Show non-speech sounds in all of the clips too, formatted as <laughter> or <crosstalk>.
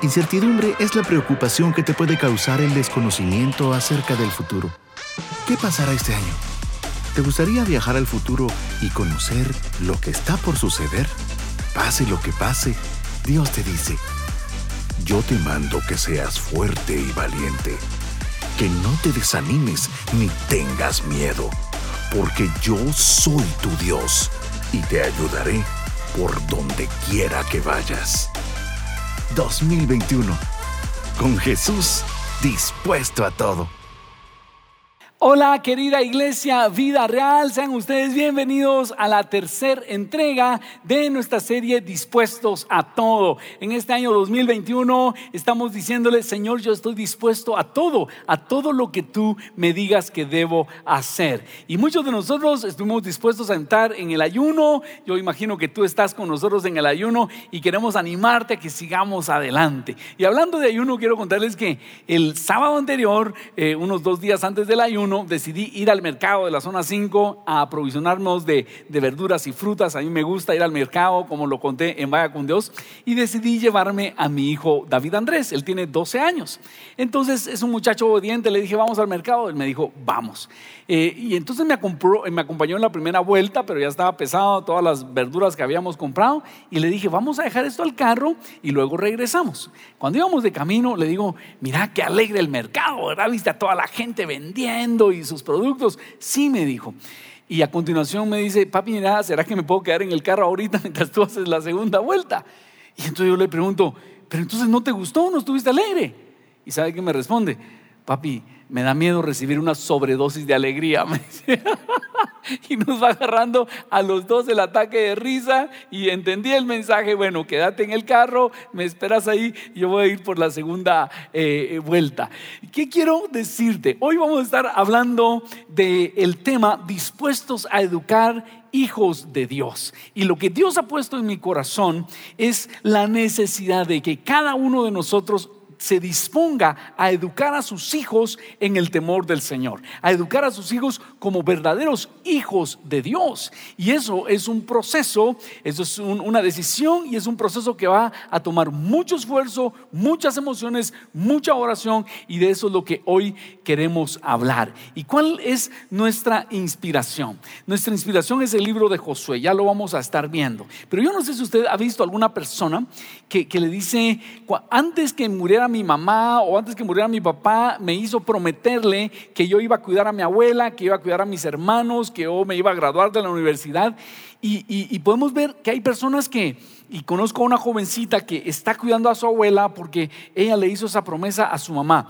Incertidumbre es la preocupación que te puede causar el desconocimiento acerca del futuro. ¿Qué pasará este año? ¿Te gustaría viajar al futuro y conocer lo que está por suceder? Pase lo que pase, Dios te dice, yo te mando que seas fuerte y valiente, que no te desanimes ni tengas miedo, porque yo soy tu Dios y te ayudaré por donde quiera que vayas. 2021. Con Jesús dispuesto a todo. Hola querida iglesia Vida Real, sean ustedes bienvenidos a la tercera entrega de nuestra serie Dispuestos a todo. En este año 2021 estamos diciéndole, Señor, yo estoy dispuesto a todo, a todo lo que tú me digas que debo hacer. Y muchos de nosotros estuvimos dispuestos a entrar en el ayuno, yo imagino que tú estás con nosotros en el ayuno y queremos animarte a que sigamos adelante. Y hablando de ayuno, quiero contarles que el sábado anterior, eh, unos dos días antes del ayuno, decidí ir al mercado de la zona 5 a aprovisionarnos de, verduras y frutas. A mí me gusta ir al mercado, como lo conté en Vaya con Dios, y decidí llevarme a mi hijo David Andrés. Él tiene 12 años. Entonces es un muchacho obediente. Le dije, vamos al mercado. Él me dijo, vamos. Eh, y entonces me, me acompañó en la primera vuelta, pero ya estaba pesado todas las verduras que habíamos comprado. Y le dije, vamos a dejar esto al carro y luego regresamos. Cuando íbamos de camino, le digo, mira qué alegre el mercado, ¿verdad? Viste a toda la gente vendiendo y sus productos. Sí, me dijo. Y a continuación me dice, papi, mira, ¿será que me puedo quedar en el carro ahorita <laughs> mientras tú haces la segunda vuelta? Y entonces yo le pregunto, pero entonces no te gustó, no estuviste alegre. Y sabe que me responde, papi, me da miedo recibir una sobredosis de alegría. <laughs> <laughs> y nos va agarrando a los dos el ataque de risa y entendí el mensaje, bueno, quédate en el carro, me esperas ahí, yo voy a ir por la segunda eh, vuelta. ¿Qué quiero decirte? Hoy vamos a estar hablando del tema dispuestos a educar hijos de Dios. Y lo que Dios ha puesto en mi corazón es la necesidad de que cada uno de nosotros se disponga a educar a sus hijos en el temor del Señor, a educar a sus hijos como verdaderos hijos de Dios. Y eso es un proceso, eso es una decisión y es un proceso que va a tomar mucho esfuerzo, muchas emociones, mucha oración y de eso es lo que hoy queremos hablar. ¿Y cuál es nuestra inspiración? Nuestra inspiración es el libro de Josué, ya lo vamos a estar viendo. Pero yo no sé si usted ha visto alguna persona que, que le dice, antes que muriera mi mamá o antes que muriera mi papá, me hizo prometerle que yo iba a cuidar a mi abuela, que iba a cuidar a mis hermanos, que yo me iba a graduar de la universidad. Y, podemos ver que hay personas que, y conozco a una jovencita que está cuidando a su abuela porque ella le hizo esa promesa a su mamá.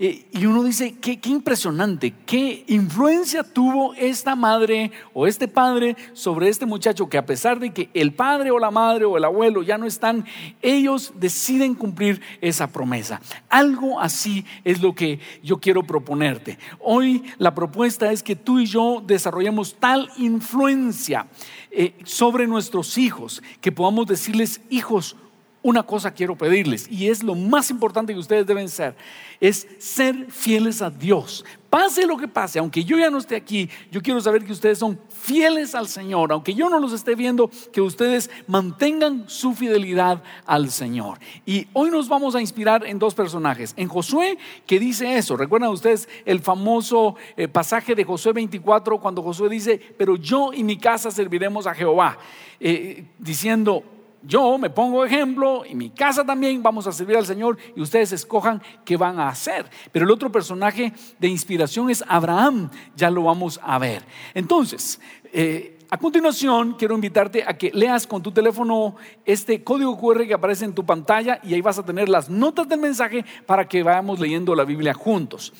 Eh, y uno dice, qué, impresionante, qué influencia tuvo esta madre o este padre sobre este muchacho que a pesar de que el padre o la madre o el abuelo ya no están, ellos deciden cumplir esa promesa. Algo así es lo que yo quiero proponerte. Hoy la propuesta es que tú y yo desarrollemos tal influencia eh, sobre nuestros hijos que podamos decirles, hijos, una cosa quiero pedirles y es lo más importante que ustedes deben ser, es ser fieles a Dios. Pase lo que pase, aunque yo ya no esté aquí, yo quiero saber que ustedes son fieles al Señor, aunque yo no los esté viendo, que ustedes mantengan su fidelidad al Señor. Y hoy nos vamos a inspirar en dos personajes. En Josué, que dice eso, recuerdan ustedes el famoso eh, pasaje de Josué 24, cuando Josué dice, pero yo y mi casa serviremos a Jehová, eh, diciendo, yo me pongo ejemplo y mi casa también vamos a servir al Señor y ustedes escojan qué van a hacer. Pero el otro personaje de inspiración es Abraham, ya lo vamos a ver. Entonces, eh, a continuación, quiero invitarte a que leas con tu teléfono este código QR que aparece en tu pantalla y ahí vas a tener las notas del mensaje para que vayamos leyendo la Biblia juntos.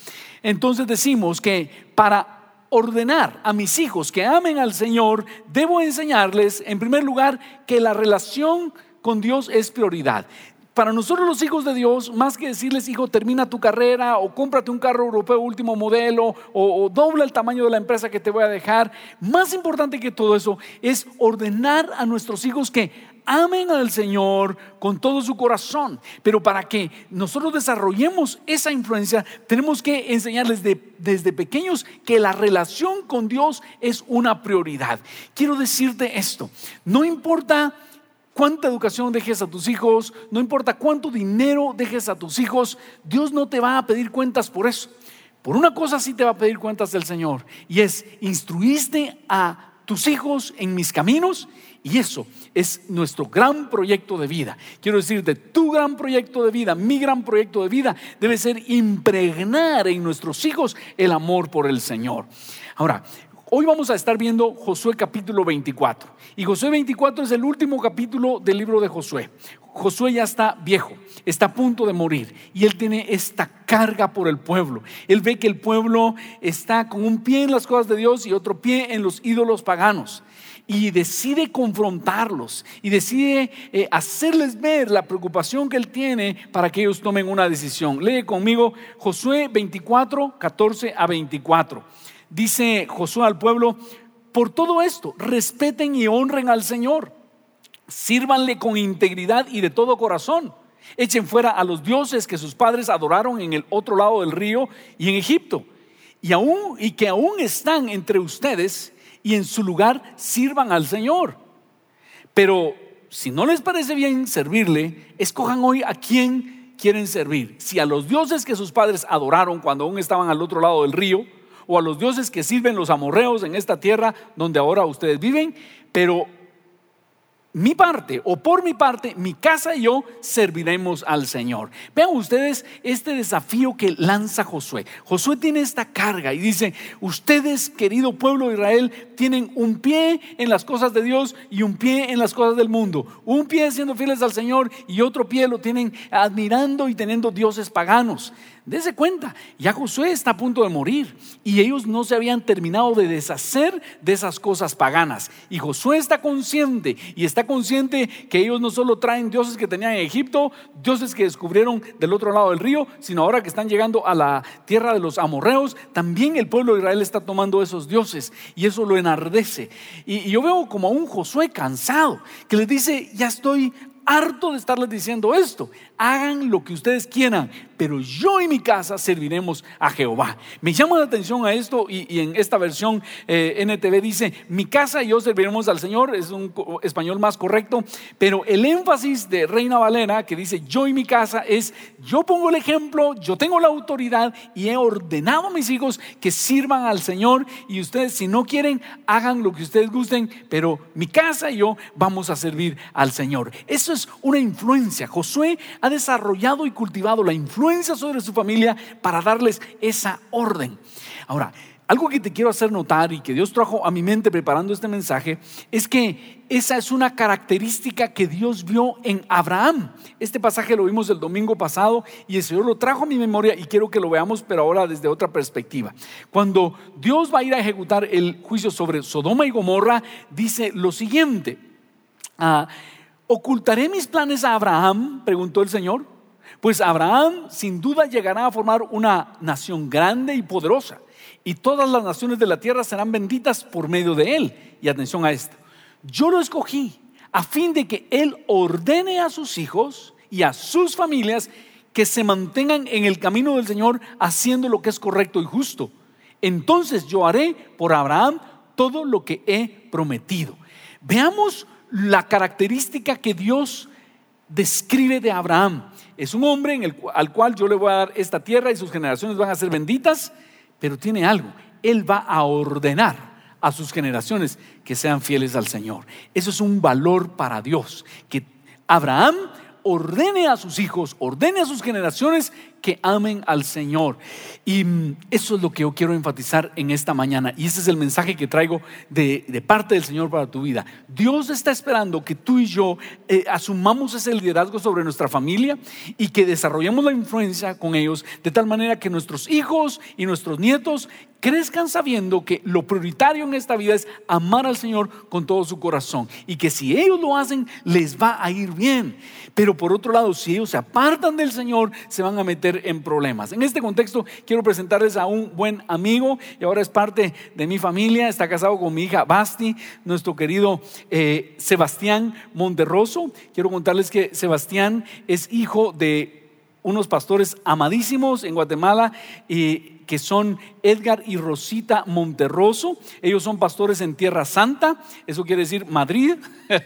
Entonces decimos que para ordenar a mis hijos que amen al Señor, debo enseñarles, en primer lugar, que la relación con Dios es prioridad. Para nosotros los hijos de Dios, más que decirles, hijo, termina tu carrera o cómprate un carro europeo último modelo o, dobla el tamaño de la empresa que te voy a dejar, más importante que todo eso es ordenar a nuestros hijos que amen al Señor con todo su corazón. Pero para que nosotros desarrollemos esa influencia, tenemos que enseñarles desde pequeños que la relación con Dios es una prioridad. Quiero decirte esto, no importa cuánta educación dejes a tus hijos, no importa cuánto dinero dejes a tus hijos, Dios no te va a pedir cuentas por eso. Por una cosa sí te va a pedir cuentas del Señor, y es instruiste a tus hijos en mis caminos, y eso es nuestro gran proyecto de vida. Quiero decirte, tu gran proyecto de vida, mi gran proyecto de vida, debe ser impregnar en nuestros hijos el amor por el Señor. Ahora, Hoy vamos a estar viendo Josué capítulo 24. Y Josué 24 es el último capítulo del libro de Josué. Josué ya está viejo, está a punto de morir y él tiene esta carga por el pueblo. Él ve que el pueblo está con un pie en las cosas de Dios y otro pie en los ídolos paganos. Y decide confrontarlos y decide eh, hacerles ver la preocupación que él tiene para que ellos tomen una decisión. Lee conmigo Josué 24, 14 a 24 dice Josué al pueblo, por todo esto, respeten y honren al Señor, sírvanle con integridad y de todo corazón. Echen fuera a los dioses que sus padres adoraron en el otro lado del río y en Egipto, y, aún, y que aún están entre ustedes y en su lugar sirvan al Señor. Pero si no les parece bien servirle, escojan hoy a quién quieren servir. Si a los dioses que sus padres adoraron cuando aún estaban al otro lado del río, o a los dioses que sirven los amorreos en esta tierra donde ahora ustedes viven, pero mi parte o por mi parte, mi casa y yo serviremos al Señor. Vean ustedes este desafío que lanza Josué. Josué tiene esta carga y dice, ustedes, querido pueblo de Israel, tienen un pie en las cosas de Dios y un pie en las cosas del mundo. Un pie siendo fieles al Señor y otro pie lo tienen admirando y teniendo dioses paganos. Dese cuenta, ya Josué está a punto de morir y ellos no se habían terminado de deshacer de esas cosas paganas. Y Josué está consciente y está consciente que ellos no solo traen dioses que tenían en Egipto, dioses que descubrieron del otro lado del río, sino ahora que están llegando a la tierra de los amorreos, también el pueblo de Israel está tomando esos dioses y eso lo enardece. Y, yo veo como a un Josué cansado que les dice, ya estoy harto de estarles diciendo esto. Hagan lo que ustedes quieran, pero yo y mi casa serviremos a Jehová. Me llama la atención a esto y, en esta versión eh, NTV dice, mi casa y yo serviremos al Señor, es un español más correcto, pero el énfasis de Reina Valera que dice yo y mi casa es, yo pongo el ejemplo, yo tengo la autoridad y he ordenado a mis hijos que sirvan al Señor y ustedes si no quieren, hagan lo que ustedes gusten, pero mi casa y yo vamos a servir al Señor. Eso es una influencia. Josué ha desarrollado y cultivado la influencia sobre su familia para darles esa orden. Ahora, algo que te quiero hacer notar y que Dios trajo a mi mente preparando este mensaje es que esa es una característica que Dios vio en Abraham. Este pasaje lo vimos el domingo pasado y el Señor lo trajo a mi memoria y quiero que lo veamos, pero ahora desde otra perspectiva. Cuando Dios va a ir a ejecutar el juicio sobre Sodoma y Gomorra, dice lo siguiente. Ah, ¿Ocultaré mis planes a Abraham? Preguntó el Señor. Pues Abraham sin duda llegará a formar una nación grande y poderosa, y todas las naciones de la tierra serán benditas por medio de él. Y atención a esto, yo lo escogí a fin de que él ordene a sus hijos y a sus familias que se mantengan en el camino del Señor haciendo lo que es correcto y justo. Entonces yo haré por Abraham todo lo que he prometido. Veamos la característica que Dios describe de Abraham. Es un hombre al cual yo le voy a dar esta tierra y sus generaciones van a ser benditas, pero tiene algo. Él va a ordenar a sus generaciones que sean fieles al Señor. Eso es un valor para Dios, que Abraham ordene a sus hijos, ordene a sus generaciones que amen al Señor. Y mm, eso es lo que yo quiero enfatizar en esta mañana. Y ese es el mensaje que traigo de, parte del Señor para tu vida. Dios está esperando que tú y yo eh, asumamos ese liderazgo sobre nuestra familia y que desarrollemos la influencia con ellos de tal manera que nuestros hijos y nuestros nietos crezcan sabiendo que lo prioritario en esta vida es amar al Señor con todo su corazón y que si ellos lo hacen les va a ir bien. Pero por otro lado, si ellos se apartan del Señor, se van a meter en problemas. En este contexto quiero presentarles a un buen amigo y ahora es parte de mi familia, está casado con mi hija Basti, nuestro querido eh, Sebastián Monterroso. Quiero contarles que Sebastián es hijo de unos pastores amadísimos en Guatemala y que son Edgar y Rosita Monterroso. Ellos son pastores en Tierra Santa, eso quiere decir Madrid. <laughs>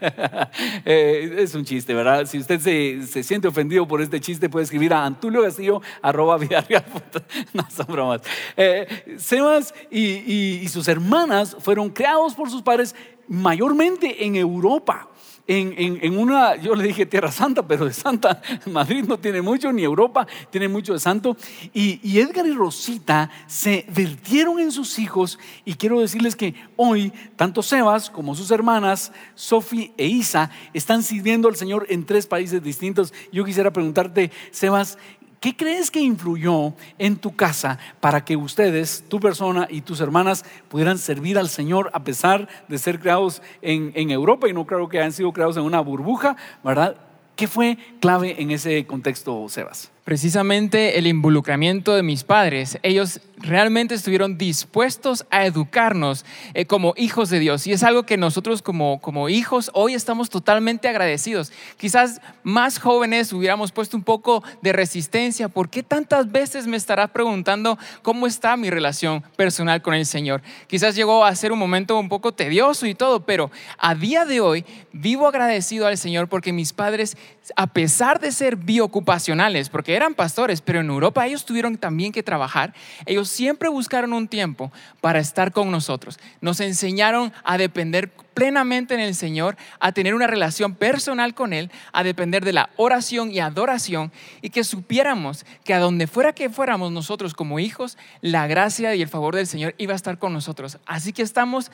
Eh, es un chiste, ¿verdad? Si usted se, siente ofendido por este chiste, puede escribir a Antulio Castillo, arroba <laughs> No son bromas. Eh, Sebas y sus hermanas fueron creados por sus padres mayormente en Europa en, una, yo le dije Tierra Santa, pero de Santa, <laughs> Madrid no tiene mucho, ni Europa tiene mucho de santo. Y, Edgar y Rosita se vertieron en sus hijos y quiero decirles que hoy tanto Sebas como sus hermanas, Sofi e Isa, están sirviendo al Señor en tres países distintos. Yo quisiera preguntarte, Sebas, ¿Qué crees que influyó en tu casa para que ustedes, tu persona y tus hermanas pudieran servir al Señor a pesar de ser creados en, Europa y no creo que hayan sido creados en una burbuja, ¿verdad? ¿Qué fue clave en ese contexto, Sebas? Precisamente el involucramiento de mis padres. Ellos realmente estuvieron dispuestos a educarnos eh, como hijos de Dios. Y es algo que nosotros como, como hijos hoy estamos totalmente agradecidos. Quizás más jóvenes hubiéramos puesto un poco de resistencia. ¿Por qué tantas veces me estarás preguntando cómo está mi relación personal con el Señor? Quizás llegó a ser un momento un poco tedioso y todo, pero a día de hoy vivo agradecido al Señor porque mis padres, a pesar de ser biocupacionales, porque eran pastores, pero en Europa ellos tuvieron también que trabajar, ellos siempre buscaron un tiempo para estar con nosotros. Nos enseñaron a depender plenamente en el Señor, a tener una relación personal con Él, a depender de la oración y adoración y que supiéramos que a donde fuera que fuéramos nosotros como hijos, la gracia y el favor del Señor iba a estar con nosotros. Así que estamos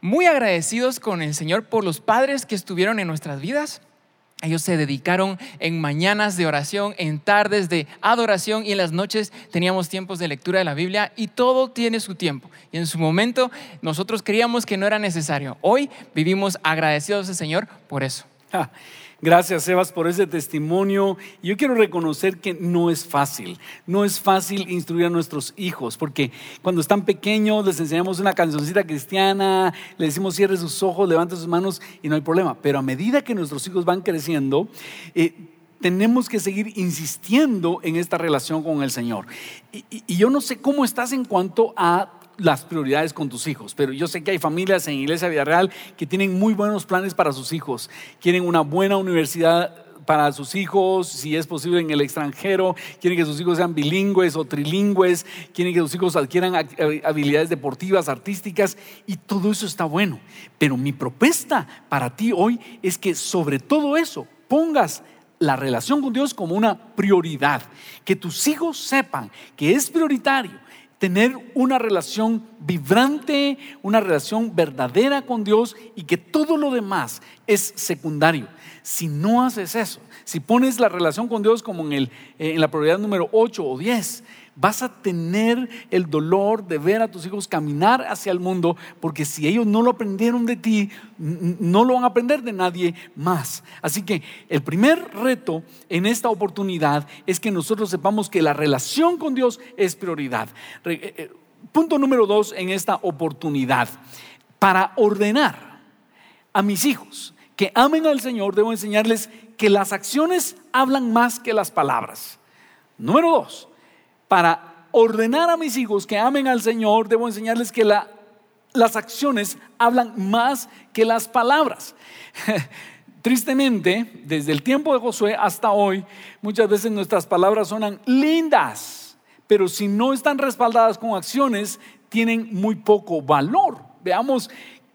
muy agradecidos con el Señor por los padres que estuvieron en nuestras vidas ellos se dedicaron en mañanas de oración, en tardes de adoración y en las noches teníamos tiempos de lectura de la Biblia y todo tiene su tiempo. Y en su momento nosotros creíamos que no era necesario. Hoy vivimos agradecidos al Señor por eso. Gracias, Sebas, por ese testimonio. Yo quiero reconocer que no es fácil, no es fácil instruir a nuestros hijos, porque cuando están pequeños les enseñamos una cancioncita cristiana, les decimos cierre sus ojos, levante sus manos y no hay problema. Pero a medida que nuestros hijos van creciendo, eh, tenemos que seguir insistiendo en esta relación con el Señor. y yo no sé cómo estás en cuanto a las prioridades con tus hijos, pero yo sé que hay familias en Iglesia Villarreal que tienen muy buenos planes para sus hijos, quieren una buena universidad para sus hijos, si es posible en el extranjero, quieren que sus hijos sean bilingües o trilingües, quieren que sus hijos adquieran habilidades deportivas, artísticas, y todo eso está bueno. Pero mi propuesta para ti hoy es que sobre todo eso pongas la relación con Dios como una prioridad, que tus hijos sepan que es prioritario tener una relación vibrante, una relación verdadera con Dios y que todo lo demás es secundario. Si no haces eso, si pones la relación con Dios como en, el, en la prioridad número 8 o 10, vas a tener el dolor de ver a tus hijos caminar hacia el mundo, porque si ellos no lo aprendieron de ti, no lo van a aprender de nadie más. Así que el primer reto en esta oportunidad es que nosotros sepamos que la relación con Dios es prioridad. Eh, eh, punto número dos en esta oportunidad. Para ordenar a mis hijos que amen al Señor, debo enseñarles que las acciones hablan más que las palabras. Número dos, para ordenar a mis hijos que amen al Señor, debo enseñarles que las acciones hablan más que las palabras. <laughs> Tristemente, desde el tiempo de Josué hasta hoy, muchas veces nuestras palabras suenan lindas, pero si no están respaldadas con acciones, tienen muy poco valor. Veamos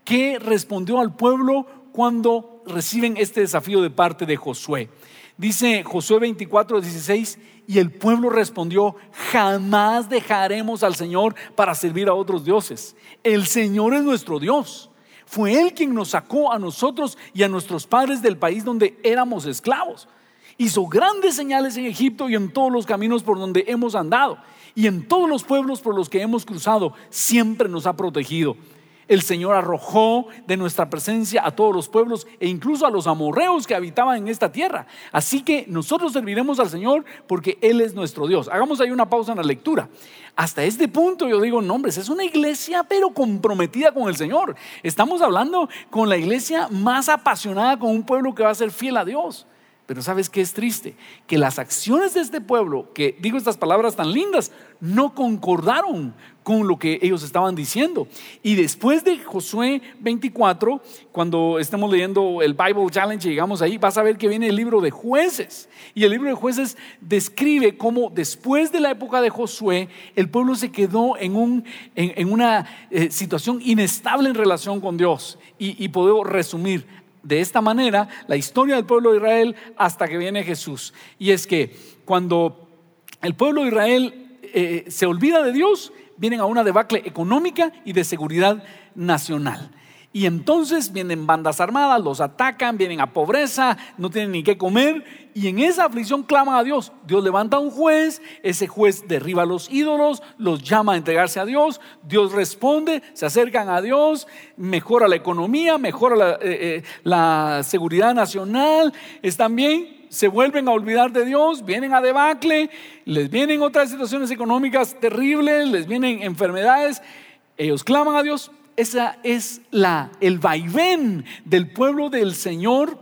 qué respondió al pueblo cuando reciben este desafío de parte de Josué. Dice Josué 24, 16, y el pueblo respondió, jamás dejaremos al Señor para servir a otros dioses. El Señor es nuestro Dios. Fue Él quien nos sacó a nosotros y a nuestros padres del país donde éramos esclavos. Hizo grandes señales en Egipto y en todos los caminos por donde hemos andado. Y en todos los pueblos por los que hemos cruzado, siempre nos ha protegido. El Señor arrojó de nuestra presencia a todos los pueblos e incluso a los amorreos que habitaban en esta tierra. Así que nosotros serviremos al Señor porque Él es nuestro Dios. Hagamos ahí una pausa en la lectura. Hasta este punto yo digo, no, es una iglesia pero comprometida con el Señor. Estamos hablando con la iglesia más apasionada con un pueblo que va a ser fiel a Dios. Pero ¿sabes qué es triste? Que las acciones de este pueblo, que digo estas palabras tan lindas, no concordaron con lo que ellos estaban diciendo. Y después de Josué 24, cuando estemos leyendo el Bible Challenge y llegamos ahí, vas a ver que viene el libro de jueces. Y el libro de jueces describe cómo después de la época de Josué, el pueblo se quedó en, un, en, una eh, situación inestable en relación con Dios. Y, y puedo resumir, de esta manera la historia del pueblo de Israel hasta que viene Jesús. Y es que cuando el pueblo de Israel eh, se olvida de Dios, vienen a una debacle económica y de seguridad nacional. Y entonces vienen bandas armadas, los atacan, vienen a pobreza, no tienen ni qué comer. Y en esa aflicción claman a Dios. Dios levanta a un juez, ese juez derriba a los ídolos, los llama a entregarse a Dios. Dios responde, se acercan a Dios, mejora la economía, mejora la, eh, eh, seguridad nacional. Están bien, se vuelven a olvidar de Dios, vienen a debacle, les vienen otras situaciones económicas terribles, les vienen enfermedades. Ellos claman a Dios, esa es la, el vaivén del pueblo del Señor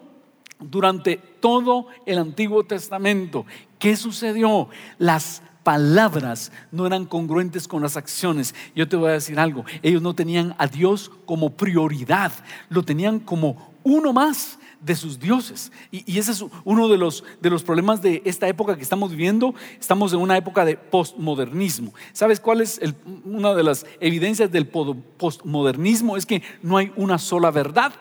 durante todo el Antiguo Testamento. ¿Qué sucedió? Las palabras no eran congruentes con las acciones. Yo te voy a decir algo, ellos no tenían a Dios como prioridad, lo tenían como uno más de sus dioses. Y, ese es uno de los, de los problemas de esta época que estamos viviendo. Estamos en una época de postmodernismo. ¿Sabes cuál es una de las evidencias del postmodernismo? Es que no hay una sola verdad.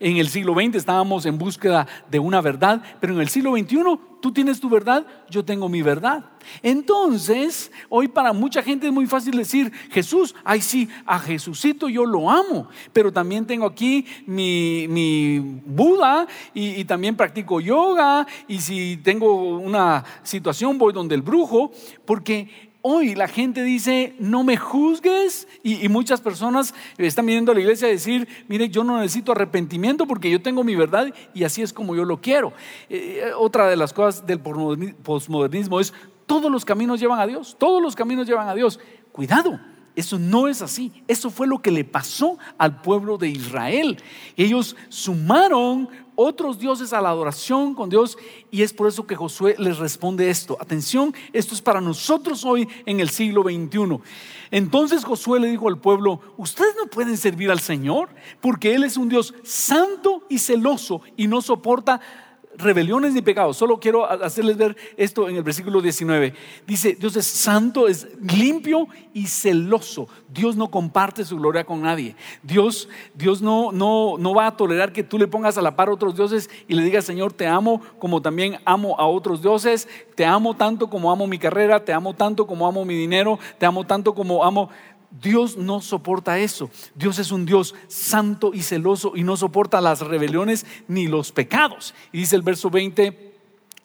En el siglo XX estábamos en búsqueda de una verdad, pero en el siglo XXI tú tienes tu verdad, yo tengo mi verdad. Entonces, hoy para mucha gente es muy fácil decir, Jesús, ay sí, a Jesucito yo lo amo, pero también tengo aquí mi, Buda y, y también practico yoga y si tengo una situación voy donde el brujo, porque hoy la gente dice, no me juzgues, y, muchas personas están viniendo a la iglesia a decir, mire, yo no necesito arrepentimiento porque yo tengo mi verdad y así es como yo lo quiero. Eh, eh, otra de las cosas del posmodernismo es, todos los caminos llevan a Dios, todos los caminos llevan a Dios. Cuidado. Eso no es así. Eso fue lo que le pasó al pueblo de Israel. Ellos sumaron otros dioses a la adoración con Dios y es por eso que Josué les responde esto. Atención, esto es para nosotros hoy en el siglo XXI. Entonces Josué le dijo al pueblo, ustedes no pueden servir al Señor porque Él es un Dios santo y celoso y no soporta rebeliones ni pecados. Solo quiero hacerles ver esto en el versículo 19. Dice, Dios es santo, es limpio y celoso. Dios no comparte su gloria con nadie. Dios, Dios no, no, no va a tolerar que tú le pongas a la par a otros dioses y le digas, Señor, te amo como también amo a otros dioses. Te amo tanto como amo mi carrera, te amo tanto como amo mi dinero, te amo tanto como amo... Dios no soporta eso. Dios es un Dios santo y celoso y no soporta las rebeliones ni los pecados. Y dice el verso 20,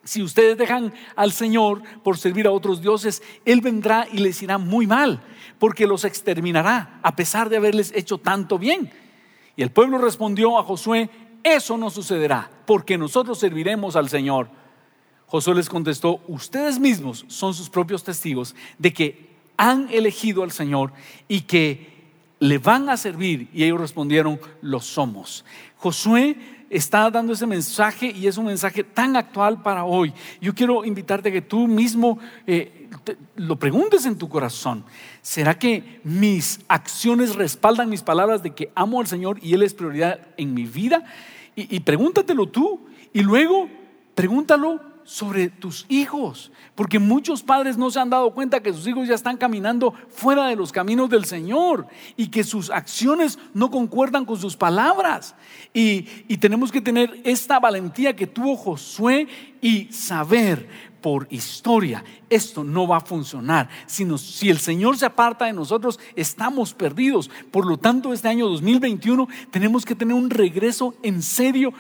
si ustedes dejan al Señor por servir a otros dioses, Él vendrá y les irá muy mal, porque los exterminará a pesar de haberles hecho tanto bien. Y el pueblo respondió a Josué, eso no sucederá, porque nosotros serviremos al Señor. Josué les contestó, ustedes mismos son sus propios testigos de que han elegido al Señor y que le van a servir. Y ellos respondieron, lo somos. Josué está dando ese mensaje y es un mensaje tan actual para hoy. Yo quiero invitarte a que tú mismo eh, lo preguntes en tu corazón. ¿Será que mis acciones respaldan mis palabras de que amo al Señor y Él es prioridad en mi vida? Y, y pregúntatelo tú y luego pregúntalo sobre tus hijos, porque muchos padres no se han dado cuenta que sus hijos ya están caminando fuera de los caminos del Señor y que sus acciones no concuerdan con sus palabras. Y, y tenemos que tener esta valentía que tuvo Josué y saber por historia, esto no va a funcionar. Sino, si el Señor se aparta de nosotros, estamos perdidos. Por lo tanto, este año 2021 tenemos que tener un regreso en serio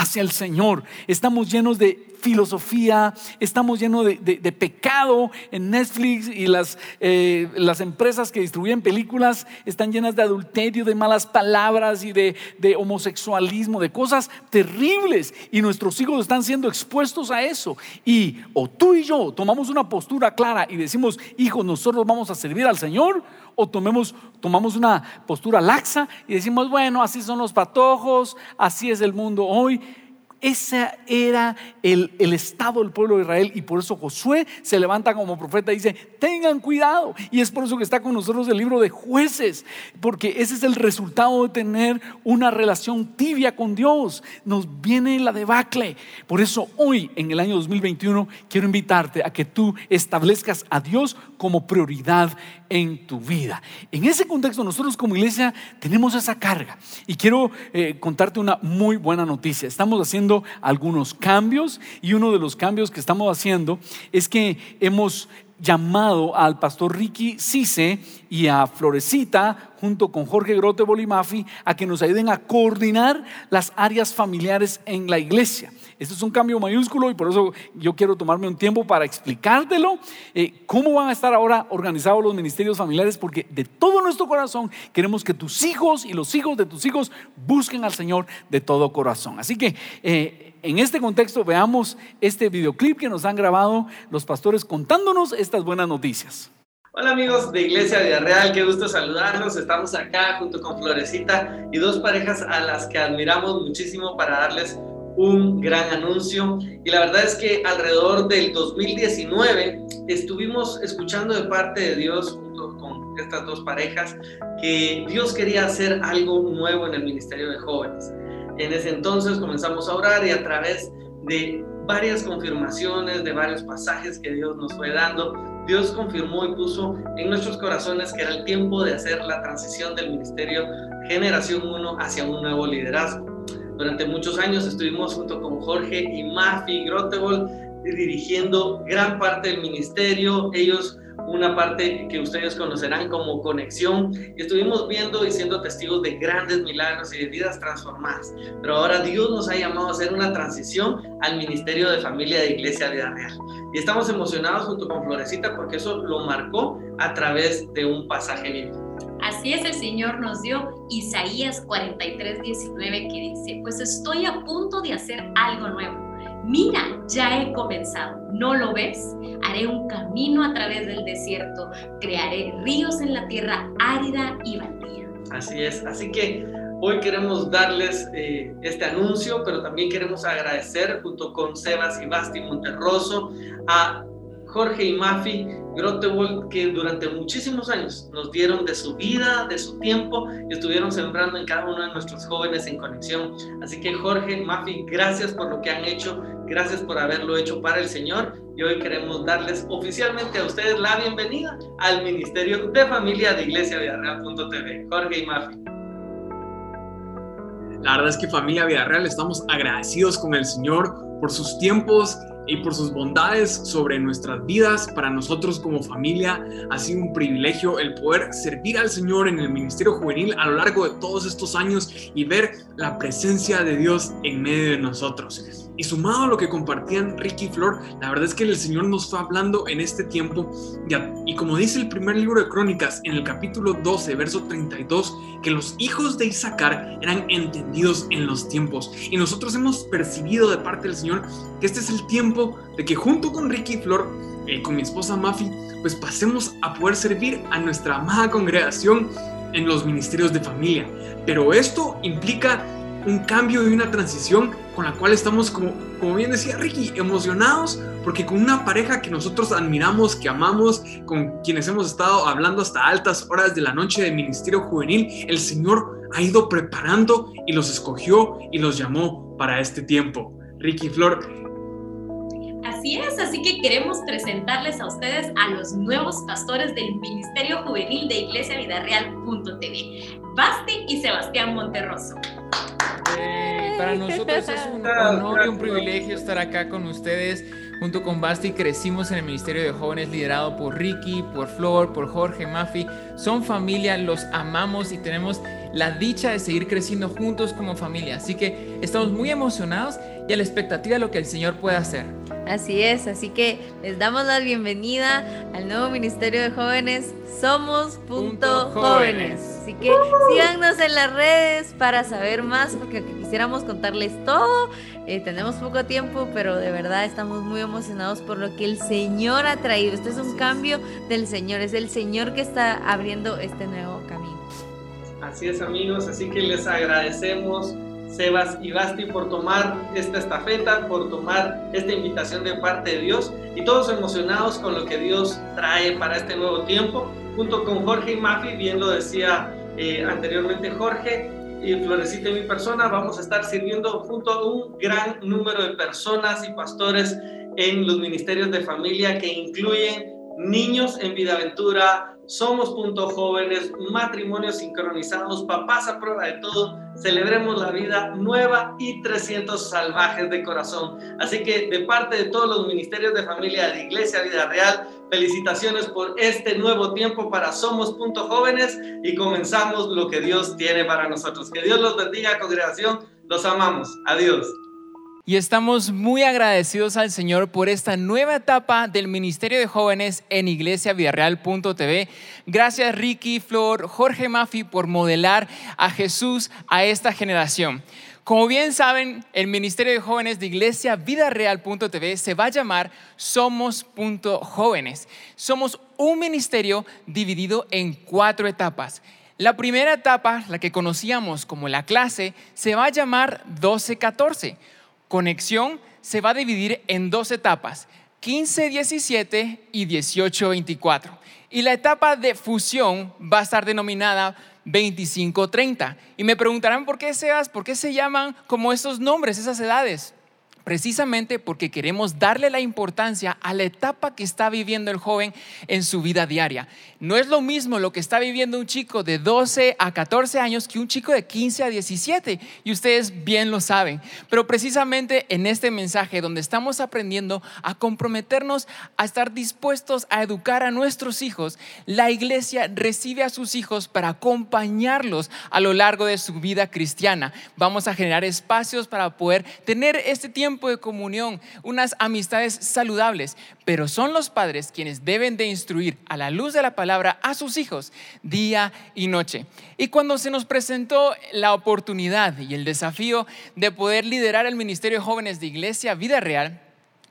hacia el Señor. Estamos llenos de filosofía, estamos llenos de, pecado en Netflix y las, eh, las empresas que distribuyen películas están llenas de adulterio, de malas palabras y de, de homosexualismo, de cosas terribles. Y nuestros hijos están siendo expuestos a eso. Y o tú y yo tomamos una postura clara y decimos, hijos, nosotros vamos a servir al Señor, o tomemos, tomamos una postura laxa y decimos, bueno, así son los patojos, así es el mundo hoy. Ese era el, estado del pueblo de Israel y por eso Josué se levanta como profeta y dice, tengan cuidado. Y es por eso que está con nosotros el libro de jueces, porque ese es el resultado de tener una relación tibia con Dios. Nos viene la debacle. Por eso hoy, en el año 2021, quiero invitarte a que tú establezcas a Dios como prioridad en tu vida. En ese contexto, nosotros como iglesia tenemos esa carga. Y quiero eh, contarte una muy buena noticia. Estamos haciendo algunos cambios y uno de los cambios que estamos haciendo es que hemos llamado al pastor Ricky Cise y a Florecita, junto con Jorge Grote Bolimafi, a que nos ayuden a coordinar las áreas familiares en la iglesia. Esto es un cambio mayúsculo y por eso yo quiero tomarme un tiempo para explicártelo, eh, cómo van a estar ahora organizados los ministerios familiares, porque de todo nuestro corazón queremos que tus hijos y los hijos de tus hijos busquen al Señor de todo corazón. Así que eh, en este contexto veamos este videoclip que nos han grabado los pastores contándonos estas buenas noticias. Hola amigos de Iglesia Real, qué gusto saludarlos. Estamos acá junto con Florecita y dos parejas a las que admiramos muchísimo para darles un gran anuncio y la verdad es que alrededor del 2019 estuvimos escuchando de parte de Dios junto con estas dos parejas que Dios quería hacer algo nuevo en el ministerio de jóvenes. En ese entonces comenzamos a orar y a través de varias confirmaciones, de varios pasajes que Dios nos fue dando, Dios confirmó y puso en nuestros corazones que era el tiempo de hacer la transición del ministerio Generación 1 hacia un nuevo liderazgo. Durante muchos años estuvimos junto con Jorge y Mafi Grotebol dirigiendo gran parte del ministerio. Ellos una parte que ustedes conocerán como conexión estuvimos viendo y siendo testigos de grandes milagros y de vidas transformadas. Pero ahora Dios nos ha llamado a hacer una transición al ministerio de familia de Iglesia Vida Real. Y estamos emocionados junto con Florecita porque eso lo marcó a través de un pasaje bíblico. Así es, el Señor nos dio Isaías 43, 19 que dice, pues estoy a punto de hacer algo nuevo. Mira, ya he comenzado. ¿No lo ves? Haré un camino a través del desierto, crearé ríos en la tierra árida y baldía. Así es, así que hoy queremos darles eh, este anuncio, pero también queremos agradecer junto con Sebas y Basti Monterroso a Jorge y Mafi Grotewald, que durante muchísimos años nos dieron de su vida, de su tiempo y estuvieron sembrando en cada uno de nuestros jóvenes en conexión. Así que Jorge, Mafi, gracias por lo que han hecho, gracias por haberlo hecho para el Señor y hoy queremos darles oficialmente a ustedes la bienvenida al Ministerio de Familia de Iglesia Villarreal.tv. Jorge y Mafi. La verdad es que familia Villarreal estamos agradecidos con el Señor por sus tiempos y por sus bondades sobre nuestras vidas. Para nosotros como familia ha sido un privilegio el poder servir al Señor en el ministerio juvenil a lo largo de todos estos años y ver la presencia de Dios en medio de nosotros. Y sumado a lo que compartían Ricky y Flor, la verdad es que el Señor nos fue hablando en este tiempo. Y como dice el primer libro de Crónicas, en el capítulo 12, verso 32, que los hijos de Isaacar eran entendidos en los tiempos. Y nosotros hemos percibido de parte del Señor que este es el tiempo de que junto con Ricky y Flor, eh, con mi esposa Mafi, pues pasemos a poder servir a nuestra amada congregación en los ministerios de familia. Pero esto implica un cambio y una transición con la cual estamos, como, como bien decía Ricky, emocionados porque con una pareja que nosotros admiramos, que amamos, con quienes hemos estado hablando hasta altas horas de la noche de Ministerio Juvenil, el Señor ha ido preparando y los escogió y los llamó para este tiempo. Ricky Flor, Así es, así que queremos presentarles a ustedes a los nuevos pastores del Ministerio Juvenil de Iglesia Vida Real.tv, Basti y Sebastián Monterroso. para nosotros es un honor y un privilegio estar acá con ustedes. Junto con Basti crecimos en el Ministerio de Jóvenes liderado por Ricky, por Flor, por Jorge, Mafi. Son familia, los amamos y tenemos la dicha de seguir creciendo juntos como familia. Así que estamos muy emocionados y a la expectativa de lo que el Señor puede hacer. Así es, así que les damos la bienvenida al nuevo Ministerio de Jóvenes Somos Punto Jóvenes. Así que síganos en las redes para saber más, porque quisiéramos contarles todo. Eh, tenemos poco tiempo, pero de verdad estamos muy emocionados por lo que el Señor ha traído. Esto es un cambio del Señor, es el Señor que está abriendo este nuevo camino. Así es amigos, así que les agradecemos Sebas y Basti por tomar esta estafeta, por tomar esta invitación de parte de Dios. Y todos emocionados con lo que Dios trae para este nuevo tiempo, junto con Jorge y Mafi, bien lo decía eh, anteriormente Jorge, y Florecita y mi persona, vamos a estar sirviendo junto a un gran número de personas y pastores en los ministerios de familia que incluyen niños en vida aventura, somos punto jóvenes, matrimonios sincronizados, papás a prueba de todo, celebremos la vida nueva y 300 salvajes de corazón. Así que de parte de todos los ministerios de familia de Iglesia Vida Real, felicitaciones por este nuevo tiempo para Somos punto jóvenes y comenzamos lo que Dios tiene para nosotros. Que Dios los bendiga, congregación, los amamos. Adiós. Y estamos muy agradecidos al Señor por esta nueva etapa del Ministerio de Jóvenes en iglesiavidareal.tv. Gracias Ricky, Flor, Jorge Mafi por modelar a Jesús a esta generación. Como bien saben, el Ministerio de Jóvenes de Iglesia Real.tv se va a llamar Somos.jóvenes. Somos un ministerio dividido en cuatro etapas. La primera etapa, la que conocíamos como la clase, se va a llamar 12-14 conexión se va a dividir en dos etapas, 15-17 y 18-24. Y la etapa de fusión va a estar denominada 25-30. Y me preguntarán por qué seas, por qué se llaman como esos nombres, esas edades precisamente porque queremos darle la importancia a la etapa que está viviendo el joven en su vida diaria. No es lo mismo lo que está viviendo un chico de 12 a 14 años que un chico de 15 a 17, y ustedes bien lo saben. Pero precisamente en este mensaje donde estamos aprendiendo a comprometernos a estar dispuestos a educar a nuestros hijos, la iglesia recibe a sus hijos para acompañarlos a lo largo de su vida cristiana. Vamos a generar espacios para poder tener este tiempo de comunión, unas amistades saludables, pero son los padres quienes deben de instruir a la luz de la palabra a sus hijos día y noche. Y cuando se nos presentó la oportunidad y el desafío de poder liderar el Ministerio de Jóvenes de Iglesia Vida Real,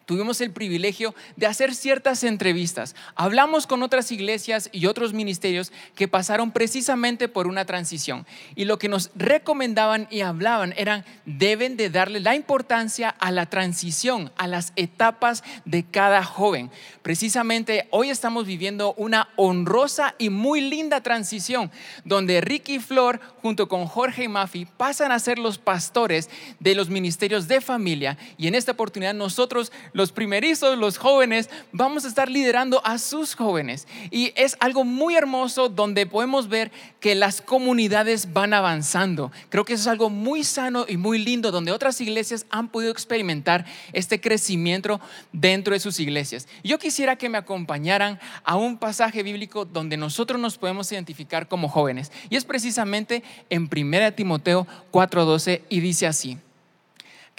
tuvimos el privilegio de hacer ciertas entrevistas. Hablamos con otras iglesias y otros ministerios que pasaron precisamente por una transición. Y lo que nos recomendaban y hablaban eran, deben de darle la importancia a la transición, a las etapas de cada joven. Precisamente hoy estamos viviendo una honrosa y muy linda transición, donde Ricky Flor junto con Jorge y Mafi pasan a ser los pastores de los ministerios de familia. Y en esta oportunidad nosotros los primerizos, los jóvenes, vamos a estar liderando a sus jóvenes. Y es algo muy hermoso donde podemos ver que las comunidades van avanzando. Creo que es algo muy sano y muy lindo, donde otras iglesias han podido experimentar este crecimiento dentro de sus iglesias. Yo quisiera que me acompañaran a un pasaje bíblico donde nosotros nos podemos identificar como jóvenes. Y es precisamente en 1 Timoteo 4:12 y dice así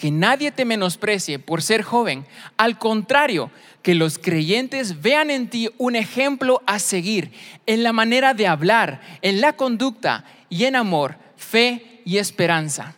que nadie te menosprecie por ser joven. Al contrario, que los creyentes vean en ti un ejemplo a seguir en la manera de hablar, en la conducta y en amor, fe y esperanza.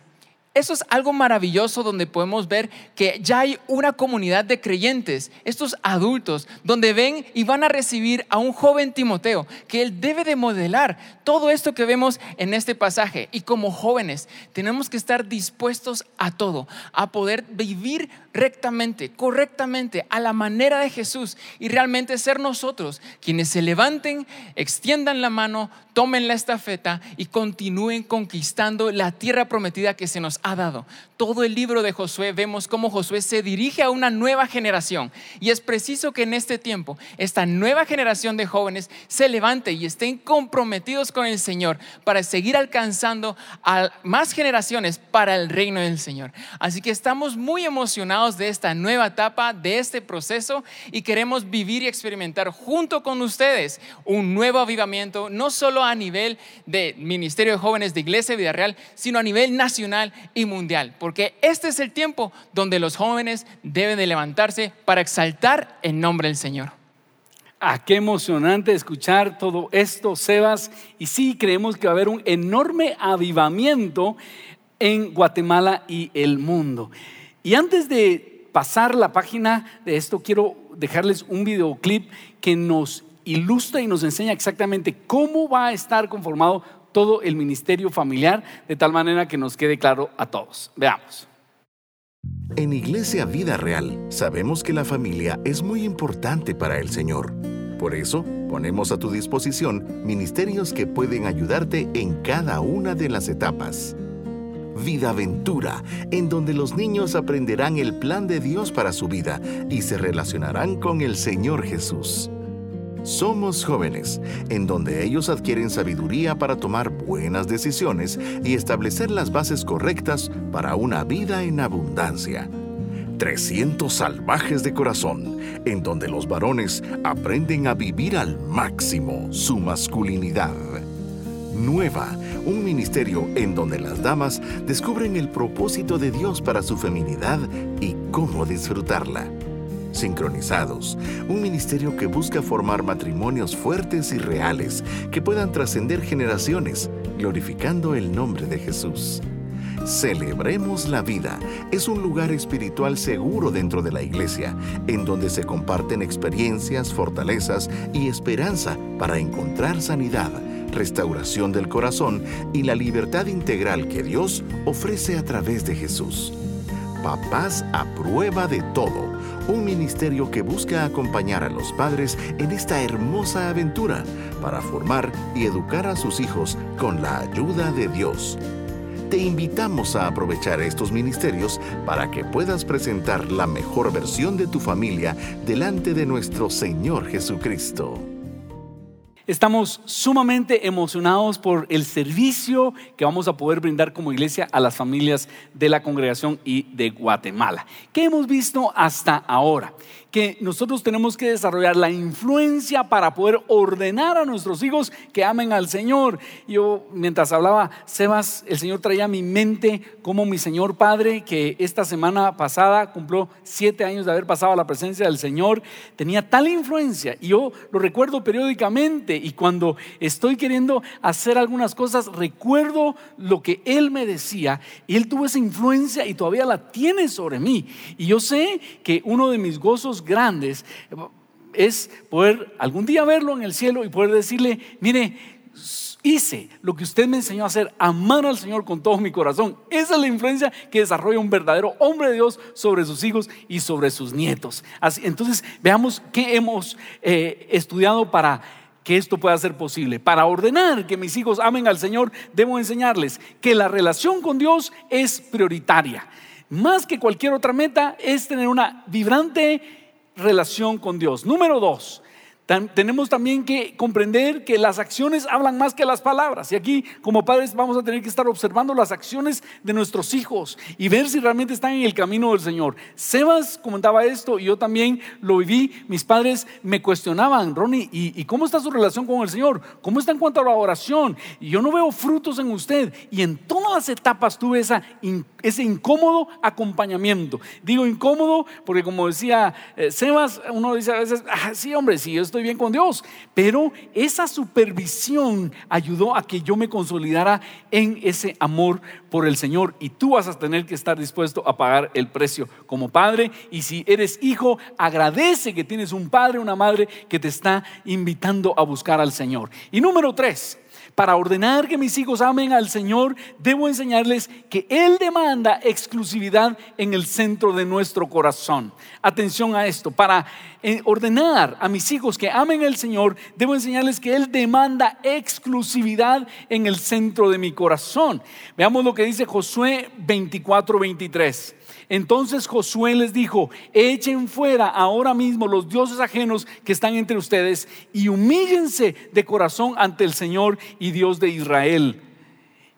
Eso es algo maravilloso donde podemos ver que ya hay una comunidad de creyentes, estos adultos, donde ven y van a recibir a un joven Timoteo, que él debe de modelar todo esto que vemos en este pasaje. Y como jóvenes tenemos que estar dispuestos a todo, a poder vivir rectamente, correctamente, a la manera de Jesús y realmente ser nosotros quienes se levanten, extiendan la mano, tomen la estafeta y continúen conquistando la tierra prometida que se nos ha dado. Todo el libro de Josué vemos cómo Josué se dirige a una nueva generación. Y es preciso que en este tiempo esta nueva generación de jóvenes se levante y estén comprometidos con el Señor para seguir alcanzando a más generaciones para el reino del Señor. Así que estamos muy emocionados de esta nueva etapa, de este proceso y queremos vivir y experimentar junto con ustedes un nuevo avivamiento, no solo a nivel de Ministerio de Jóvenes de Iglesia Vida Real, sino a nivel nacional y mundial, porque este es el tiempo donde los jóvenes deben de levantarse para exaltar el nombre del Señor. Ah, qué emocionante escuchar todo esto, Sebas. Y sí, creemos que va a haber un enorme avivamiento en Guatemala y el mundo. Y antes de pasar la página de esto, quiero dejarles un videoclip que nos ilustra y nos enseña exactamente cómo va a estar conformado todo el ministerio familiar, de tal manera que nos quede claro a todos. Veamos. En Iglesia Vida Real sabemos que la familia es muy importante para el Señor. Por eso, ponemos a tu disposición ministerios que pueden ayudarte en cada una de las etapas. Vida Aventura, en donde los niños aprenderán el plan de Dios para su vida y se relacionarán con el Señor Jesús. Somos jóvenes, en donde ellos adquieren sabiduría para tomar buenas decisiones y establecer las bases correctas para una vida en abundancia. 300 salvajes de corazón, en donde los varones aprenden a vivir al máximo su masculinidad. Nueva, un ministerio en donde las damas descubren el propósito de Dios para su feminidad y cómo disfrutarla. Sincronizados, un ministerio que busca formar matrimonios fuertes y reales que puedan trascender generaciones, glorificando el nombre de Jesús. Celebremos la vida es un lugar espiritual seguro dentro de la iglesia, en donde se comparten experiencias, fortalezas y esperanza para encontrar sanidad, restauración del corazón y la libertad integral que Dios ofrece a través de Jesús. Papás a prueba de todo un ministerio que busca acompañar a los padres en esta hermosa aventura para formar y educar a sus hijos con la ayuda de Dios. Te invitamos a aprovechar estos ministerios para que puedas presentar la mejor versión de tu familia delante de nuestro Señor Jesucristo. Estamos sumamente emocionados por el servicio que vamos a poder brindar como iglesia a las familias de la congregación y de Guatemala. ¿Qué hemos visto hasta ahora? Que nosotros tenemos que desarrollar la influencia para poder ordenar a nuestros hijos que amen al Señor. Yo, mientras hablaba, Sebas, el Señor traía a mi mente como mi Señor Padre, que esta semana pasada cumplió siete años de haber pasado a la presencia del Señor, tenía tal influencia y yo lo recuerdo periódicamente y cuando estoy queriendo hacer algunas cosas, recuerdo lo que Él me decía y Él tuvo esa influencia y todavía la tiene sobre mí. Y yo sé que uno de mis gozos grandes es poder algún día verlo en el cielo y poder decirle, mire, hice lo que usted me enseñó a hacer, amar al Señor con todo mi corazón. Esa es la influencia que desarrolla un verdadero hombre de Dios sobre sus hijos y sobre sus nietos. Así, entonces, veamos qué hemos eh, estudiado para que esto pueda ser posible. Para ordenar que mis hijos amen al Señor, debo enseñarles que la relación con Dios es prioritaria. Más que cualquier otra meta es tener una vibrante relación con Dios. Número dos, tenemos también que comprender que las acciones hablan más que las palabras. Y aquí, como padres, vamos a tener que estar observando las acciones de nuestros hijos y ver si realmente están en el camino del Señor. Sebas comentaba esto y yo también lo viví. Mis padres me cuestionaban, Ronnie, ¿y, cómo está su relación con el Señor? ¿Cómo está en cuanto a la oración? Y yo no veo frutos en usted. Y en todas las etapas tuve ese incómodo acompañamiento. Digo incómodo porque, como decía eh, Sebas, uno dice a veces, ah, sí, hombre, sí, yo estoy bien con Dios. Pero esa supervisión ayudó a que yo me consolidara en ese amor por el Señor. Y tú vas a tener que estar dispuesto a pagar el precio como padre. Y si eres hijo, agradece que tienes un padre, una madre que te está invitando a buscar al Señor. Y número tres, Para ordenar que mis hijos amen al Señor, debo enseñarles que Él demanda exclusividad en el centro de nuestro corazón. Atención a esto, para eh, ordenar a mis hijos que amen al Señor, debo enseñarles que Él demanda exclusividad en el centro de mi corazón. Veamos lo que dice Josué 24, 23. Entonces Josué les dijo, echen fuera ahora mismo los dioses ajenos que están entre ustedes y humíllense de corazón ante el Señor y Dios de Israel.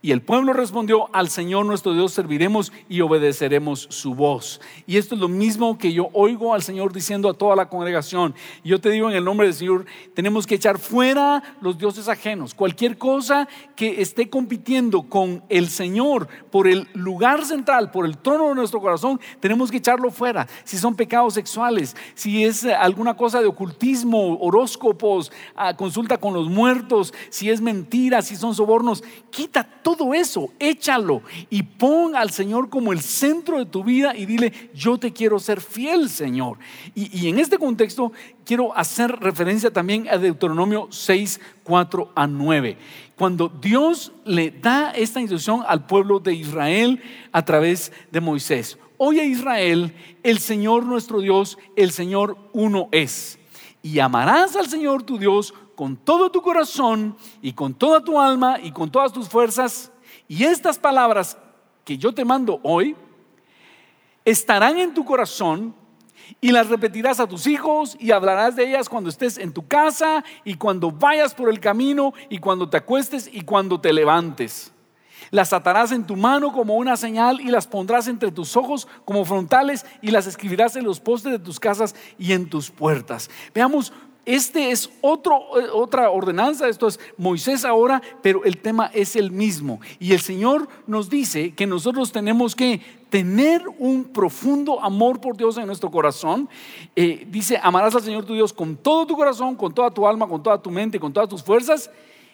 Y el pueblo respondió, al Señor nuestro Dios serviremos y obedeceremos su voz. Y esto es lo mismo que yo oigo al Señor diciendo a toda la congregación. Yo te digo en el nombre del Señor, tenemos que echar fuera los dioses ajenos. Cualquier cosa que esté compitiendo con el Señor por el lugar central, por el trono de nuestro corazón, tenemos que echarlo fuera. Si son pecados sexuales, si es alguna cosa de ocultismo, horóscopos, ah, consulta con los muertos, si es mentira, si son sobornos, quita todo todo eso, échalo y pon al Señor como el centro de tu vida y dile, yo te quiero ser fiel, Señor. Y, en este contexto quiero hacer referencia también a Deuteronomio 6, 4 a 9. Cuando Dios le da esta instrucción al pueblo de Israel a través de Moisés. Oye Israel, el Señor nuestro Dios, el Señor uno es. Y amarás al Señor tu Dios con todo tu corazón y con toda tu alma y con todas tus fuerzas. Y estas palabras que yo te mando hoy estarán en tu corazón y las repetirás a tus hijos y hablarás de ellas cuando estés en tu casa y cuando vayas por el camino y cuando te acuestes y cuando te levantes. Las atarás en tu mano como una señal y las pondrás entre tus ojos como frontales y las escribirás en los postes de tus casas y en tus puertas. Veamos este es otro, eh, otra ordenanza, esto es Moisés ahora, pero el tema es el mismo. Y el Señor nos dice que nosotros tenemos que tener un profundo amor por Dios en nuestro corazón. Eh, dice, amarás al Señor tu Dios con todo tu corazón, con toda tu alma, con toda tu mente, con todas tus fuerzas.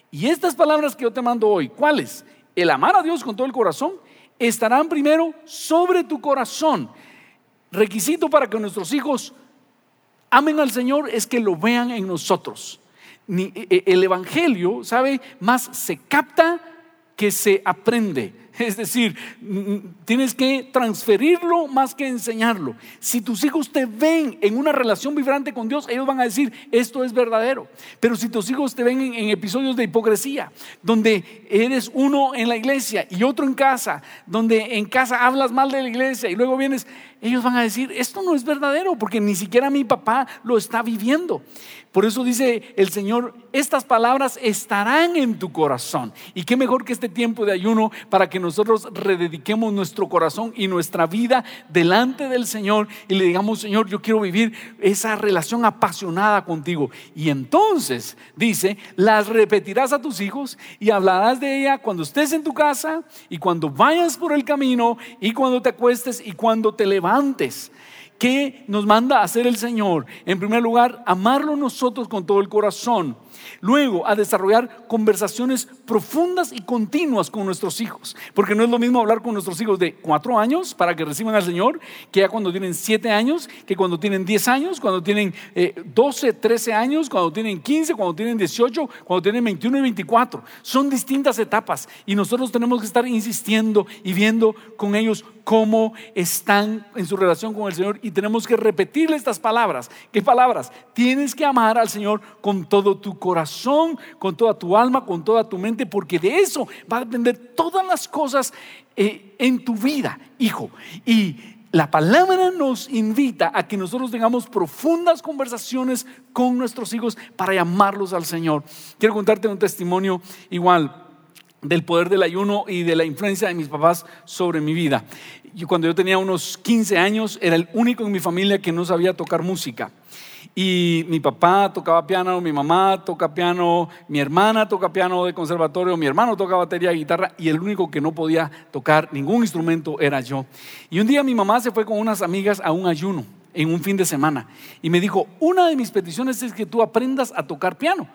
Y estas palabras que yo te mando hoy, ¿cuáles? El amar a Dios con todo el corazón, estarán primero sobre tu corazón. Requisito para que nuestros hijos amen al Señor es que lo vean en nosotros. E, e, el Evangelio, ¿sabe? Más se capta que se aprende. Es decir, tienes que transferirlo más que enseñarlo. Si tus hijos te ven en una relación vibrante con Dios, ellos van a decir, esto es verdadero. Pero si tus hijos te ven en, episodios de hipocresía, donde eres uno en la iglesia y otro en casa, donde en casa hablas mal de la iglesia y luego vienes, ellos van a decir, esto no es verdadero, porque ni siquiera mi papá lo está viviendo. Por eso dice el Señor, estas palabras estarán en tu corazón. Y qué mejor que este tiempo de ayuno para que nosotros redediquemos nuestro corazón y nuestra vida delante del Señor y le digamos, Señor, yo quiero vivir esa relación apasionada contigo. Y entonces dice, las repetirás a tus hijos y hablarás de ella cuando estés en tu casa y cuando vayas por el camino y cuando te acuestes y cuando te levantes. ¿Qué nos manda a hacer el Señor? En primer lugar, amarlo nosotros con todo el corazón. Luego, a desarrollar conversaciones profundas y continuas con nuestros hijos. Porque no es lo mismo hablar con nuestros hijos de cuatro años para que reciban al Señor, que ya cuando tienen siete años, que cuando tienen diez años, cuando tienen eh, doce, trece años, cuando tienen quince, cuando tienen dieciocho, cuando tienen veintiuno y veinticuatro. Son distintas etapas y nosotros tenemos que estar insistiendo y viendo con ellos cómo están en su relación con el Señor y tenemos que repetirle estas palabras. ¿Qué palabras? Tienes que amar al Señor con todo tu corazón, con toda tu alma, con toda tu mente, porque de eso va a depender todas las cosas eh, en tu vida, hijo. Y la palabra nos invita a que nosotros tengamos profundas conversaciones con nuestros hijos para llamarlos al Señor. Quiero contarte un testimonio igual del poder del ayuno y de la influencia de mis papás sobre mi vida. Yo, cuando yo tenía unos 15 años era el único en mi familia que no sabía tocar música. Y mi papá tocaba piano, mi mamá toca piano, mi hermana toca piano de conservatorio, mi hermano toca batería y guitarra y el único que no podía tocar ningún instrumento era yo. Y un día mi mamá se fue con unas amigas a un ayuno en un fin de semana y me dijo, una de mis peticiones es que tú aprendas a tocar piano.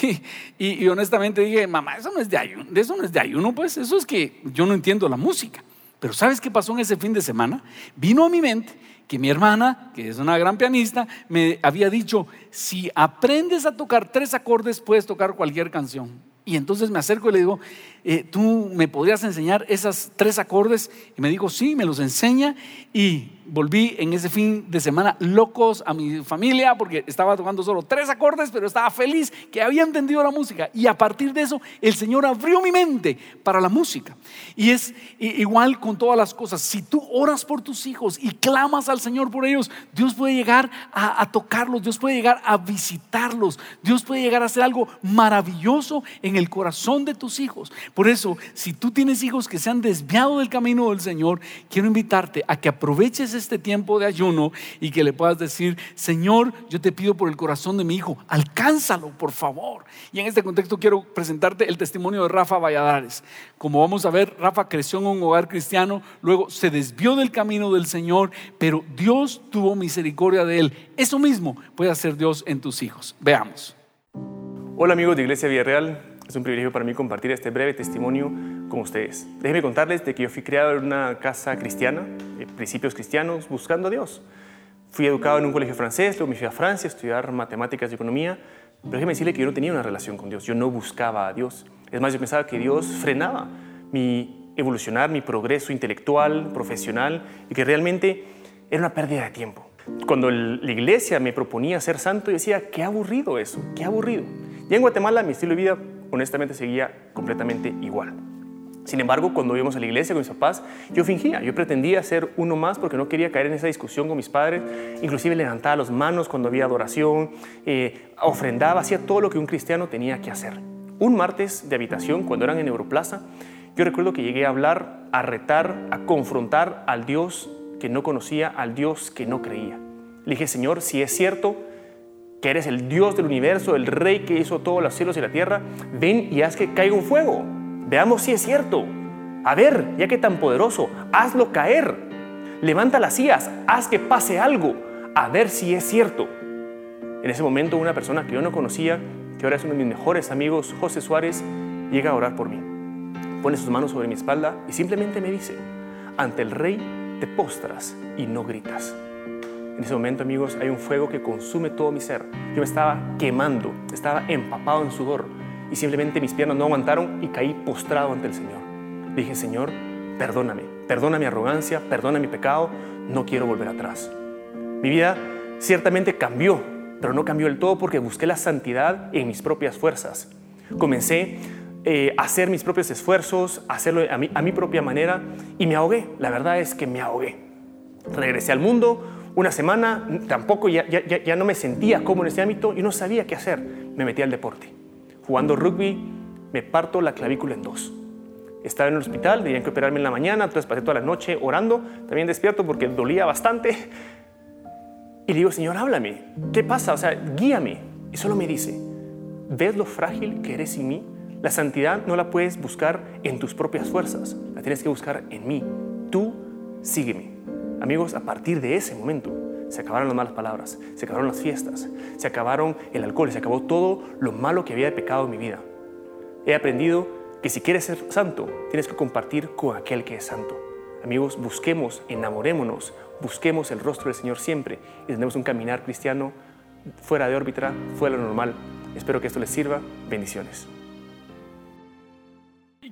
<laughs> Y, honestamente dije, mamá, eso no es de ayuno, eso no es de ayuno, pues eso es que yo no entiendo la música. Pero ¿sabes qué pasó en ese fin de semana? Vino a mi mente que mi hermana, que es una gran pianista, me había dicho, si aprendes a tocar tres acordes, puedes tocar cualquier canción. Y entonces me acerco y le digo, eh, ¿tú me podrías enseñar esos tres acordes? Y me dijo, sí, me los enseña. Y volví en ese fin de semana locos a mi familia porque estaba tocando solo tres acordes, pero estaba feliz que había entendido la música. Y a partir de eso, el Señor abrió mi mente para la música. Y es igual con todas las cosas. Si tú oras por tus hijos y clamas al Señor por ellos, Dios puede llegar a tocarlos, Dios puede llegar a visitarlos, Dios puede llegar a hacer algo maravilloso en el corazón de tus hijos. Por eso, si tú tienes hijos que se han desviado del camino del Señor, quiero invitarte a que aproveches este tiempo de ayuno y que le puedas decir, Señor, yo te pido por el corazón de mi hijo, alcánzalo, por favor. Y en este contexto quiero presentarte el testimonio de Rafa Valladares. Como vamos a ver, Rafa creció en un hogar cristiano, luego se desvió del camino del Señor, pero Dios tuvo misericordia de él. Eso mismo puede hacer Dios en tus hijos. Veamos. Hola amigos de Iglesia Villarreal. Es un privilegio para mí compartir este breve testimonio con ustedes. Déjenme contarles de que yo fui criado en una casa cristiana, de principios cristianos, buscando a Dios. Fui educado en un colegio francés, luego me fui a Francia a estudiar matemáticas y economía, pero déjenme decirle que yo no tenía una relación con Dios, yo no buscaba a Dios. Es más, yo pensaba que Dios frenaba mi evolucionar, mi progreso intelectual, profesional, y que realmente era una pérdida de tiempo. Cuando la iglesia me proponía ser santo, yo decía, qué aburrido eso, qué aburrido. Y en Guatemala mi estilo de vida honestamente seguía completamente igual. Sin embargo, cuando íbamos a la iglesia con mis papás, yo fingía, yo pretendía ser uno más porque no quería caer en esa discusión con mis padres. Inclusive levantaba las manos cuando había adoración, eh, ofrendaba, hacía todo lo que un cristiano tenía que hacer. Un martes de habitación, cuando eran en Europlaza, yo recuerdo que llegué a hablar, a retar, a confrontar al Dios que no conocía, al Dios que no creía. Le dije, Señor, si es cierto, que eres el Dios del universo, el Rey que hizo todos los cielos y la tierra, ven y haz que caiga un fuego. Veamos si es cierto. A ver, ya que tan poderoso, hazlo caer. Levanta las sillas, haz que pase algo. A ver si es cierto. En ese momento una persona que yo no conocía, que ahora es uno de mis mejores amigos, José Suárez, llega a orar por mí. Pone sus manos sobre mi espalda y simplemente me dice, ante el rey te postras y no gritas. En ese momento, amigos, hay un fuego que consume todo mi ser. Yo me estaba quemando, estaba empapado en sudor y simplemente mis piernas no aguantaron y caí postrado ante el Señor. Dije, Señor, perdóname, perdona mi arrogancia, perdona mi pecado, no quiero volver atrás. Mi vida ciertamente cambió, pero no cambió del todo porque busqué la santidad en mis propias fuerzas. Comencé eh, a hacer mis propios esfuerzos, a hacerlo a mi, a mi propia manera y me ahogué. La verdad es que me ahogué. Regresé al mundo, una semana tampoco ya, ya, no me sentía como en ese ámbito y no sabía qué hacer. Me metí al deporte. Jugando rugby me parto la clavícula en dos. Estaba en el hospital, tenían que operarme en la mañana, entonces pasé toda la noche orando, también despierto porque dolía bastante. Y le digo, Señor, háblame, ¿qué pasa? O sea, guíame. Y solo me dice, ¿ves lo frágil que eres sin mí? La santidad no la puedes buscar en tus propias fuerzas, la tienes que buscar en mí. Tú sígueme. Amigos, a partir de ese momento se acabaron las malas palabras, se acabaron las fiestas, se acabaron el alcohol, se acabó todo lo malo que había de pecado en mi vida. He aprendido que si quieres ser santo, tienes que compartir con aquel que es santo. Amigos, busquemos, enamorémonos, busquemos el rostro del Señor siempre y tenemos un caminar cristiano fuera de órbita, fuera de lo normal. Espero que esto les sirva. Bendiciones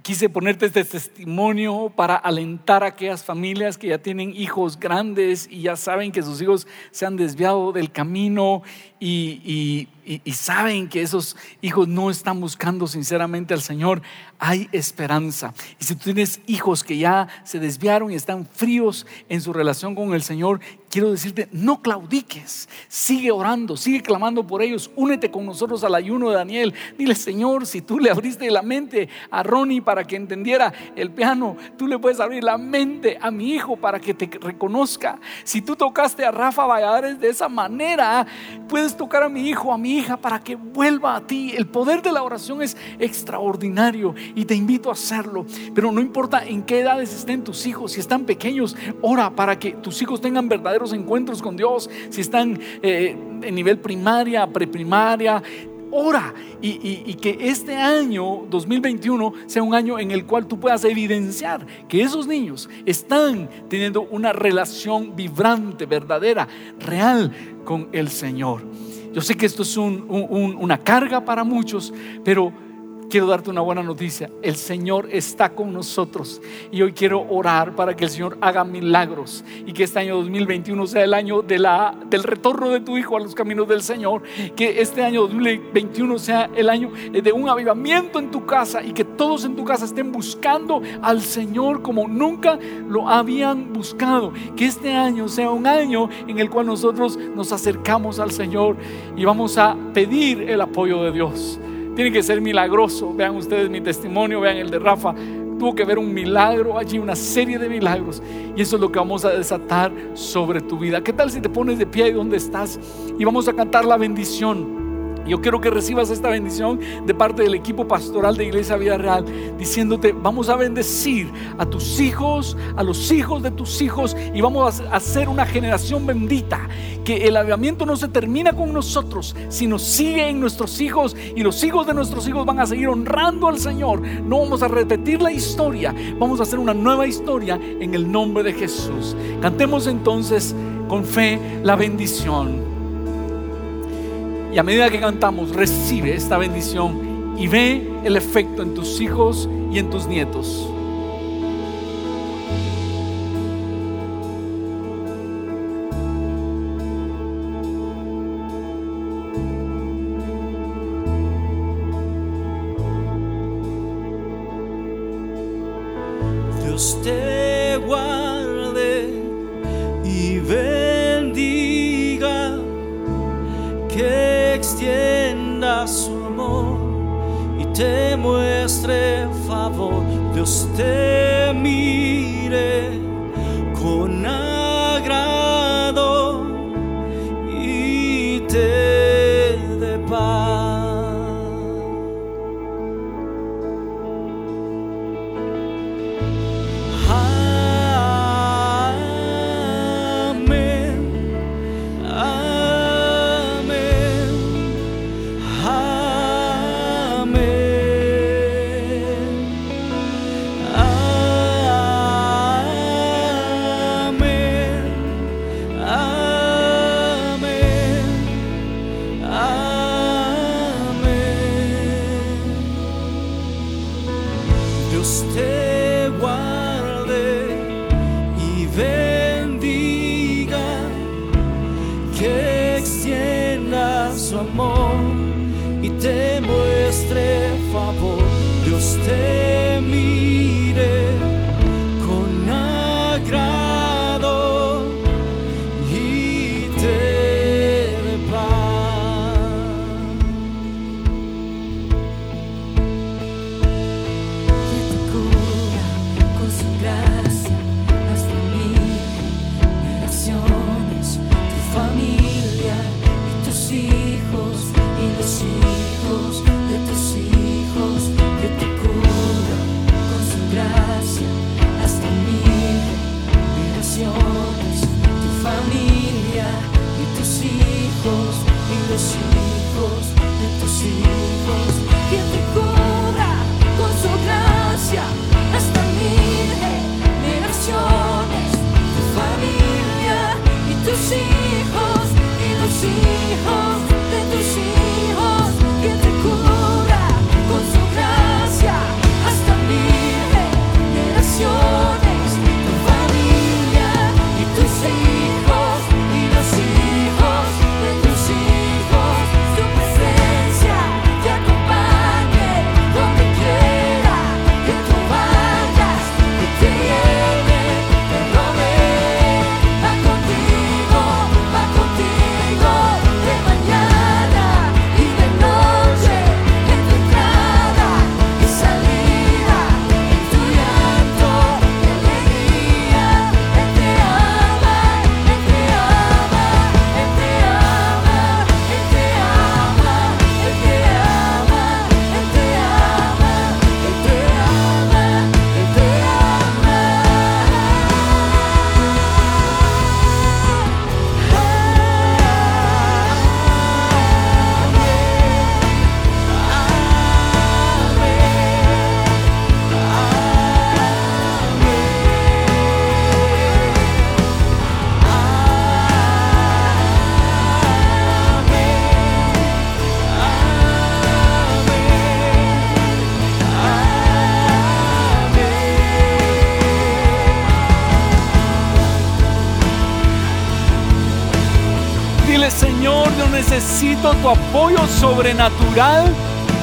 quise ponerte este testimonio para alentar a aquellas familias que ya tienen hijos grandes y ya saben que sus hijos se han desviado del camino y, y, saben que esos hijos no están buscando sinceramente al Señor, hay esperanza. Y si tú tienes hijos que ya se desviaron y están fríos en su relación con el Señor, quiero decirte, no claudiques, sigue orando, sigue clamando por ellos, únete con nosotros al ayuno de Daniel. Dile, Señor, si tú le abriste la mente a Ronnie para que entendiera el piano, tú le puedes abrir la mente a mi hijo para que te reconozca. Si tú tocaste a Rafa Valladares de esa manera, puedes tocar a mi hijo, a mi para que vuelva a ti. El poder de la oración es extraordinario y te invito a hacerlo. Pero no importa en qué edades estén tus hijos, si están pequeños, ora para que tus hijos tengan verdaderos encuentros con Dios. Si están eh, en nivel primaria, preprimaria, ora y, y, que este año 2021 sea un año en el cual tú puedas evidenciar que esos niños están teniendo una relación vibrante, verdadera, real con el Señor. Yo sé que esto es un- un- un- una carga para muchos, pero quiero darte una buena noticia. El Señor está con nosotros y hoy quiero orar para que el Señor haga milagros y que este año 2021 sea el año de la, del retorno de tu Hijo a los caminos del Señor. Que este año 2021 sea el año de un avivamiento en tu casa y que todos en tu casa estén buscando al Señor como nunca lo habían buscado. Que este año sea un año en el cual nosotros nos acercamos al Señor y vamos a pedir el apoyo de Dios. Tiene que ser milagroso. Vean ustedes mi testimonio, vean el de Rafa. Tuvo que ver un milagro allí, una serie de milagros. Y eso es lo que vamos a desatar sobre tu vida. ¿Qué tal si te pones de pie ahí donde estás? Y vamos a cantar la bendición. Yo quiero que recibas esta bendición de parte del equipo pastoral de Iglesia Vida Real, diciéndote, vamos a bendecir a tus hijos, a los hijos de tus hijos, y vamos a hacer una generación bendita. Que el avivamiento no se termina con nosotros, sino sigue en nuestros hijos, y los hijos de nuestros hijos van a seguir honrando al Señor. No vamos a repetir la historia, vamos a hacer una nueva historia en el nombre de Jesús. Cantemos entonces con fe la bendición. Y a medida que cantamos, recibe esta bendición y ve el efecto en tus hijos y en tus nietos.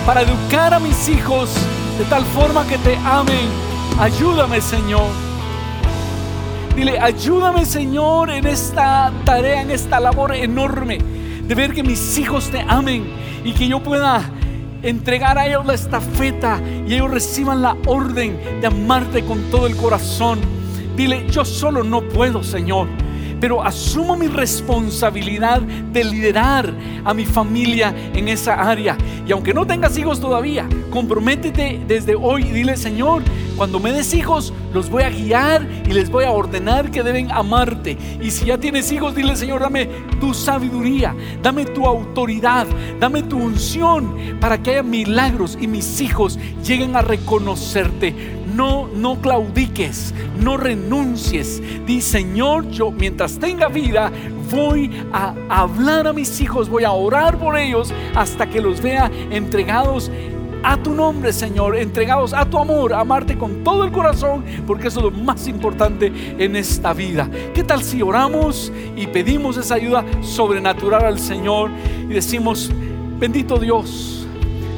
Para educar a mis hijos de tal forma que te amen. Ayúdame, Señor. Dile, ayúdame, Señor, en esta tarea, en esta labor enorme de ver que mis hijos te amen y que yo pueda entregar a ellos la estafeta y ellos reciban la orden de amarte con todo el corazón. Dile, yo solo no puedo, Señor pero asumo mi responsabilidad de liderar a mi familia en esa área. Y aunque no tengas hijos todavía, comprométete desde hoy y dile, Señor, cuando me des hijos, los voy a guiar y les voy a ordenar que deben amarte. Y si ya tienes hijos, dile, Señor, dame tu sabiduría, dame tu autoridad, dame tu unción para que haya milagros y mis hijos lleguen a reconocerte. No, no claudiques, no renuncies. Di, Señor, yo mientras tenga vida, voy a hablar a mis hijos, voy a orar por ellos hasta que los vea entregados a tu nombre, Señor, entregados a tu amor, amarte con todo el corazón, porque eso es lo más importante en esta vida. ¿Qué tal si oramos y pedimos esa ayuda sobrenatural al Señor y decimos, bendito Dios,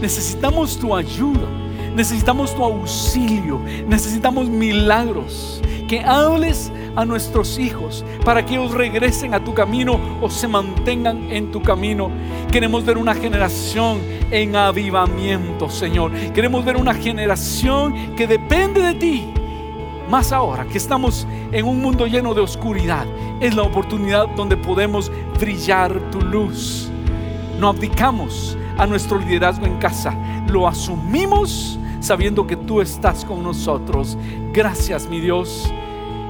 necesitamos tu ayuda, necesitamos tu auxilio, necesitamos milagros, que hables a nuestros hijos para que ellos regresen a tu camino o se mantengan en tu camino. Queremos ver una generación en avivamiento, Señor. Queremos ver una generación que depende de ti. Más ahora que estamos en un mundo lleno de oscuridad, es la oportunidad donde podemos brillar tu luz. No abdicamos a nuestro liderazgo en casa, lo asumimos sabiendo que tú estás con nosotros. Gracias, mi Dios.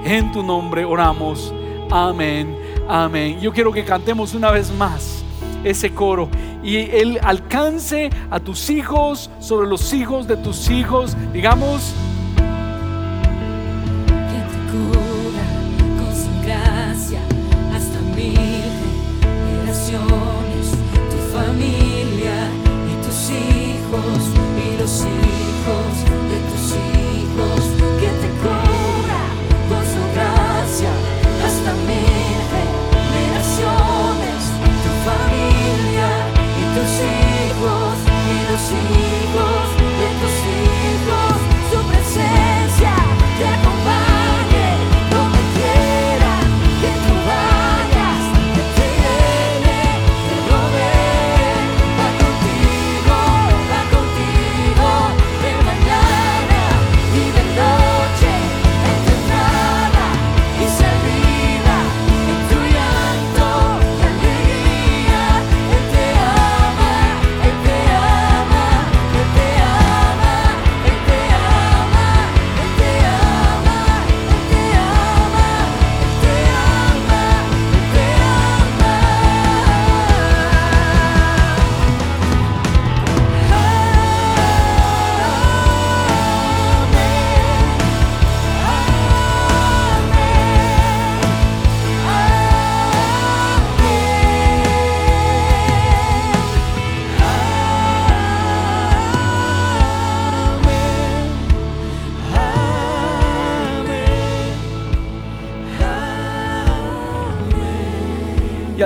En tu nombre oramos. Amén. Amén. Yo quiero que cantemos una vez más ese coro y Él alcance a tus hijos sobre los hijos de tus hijos. Digamos,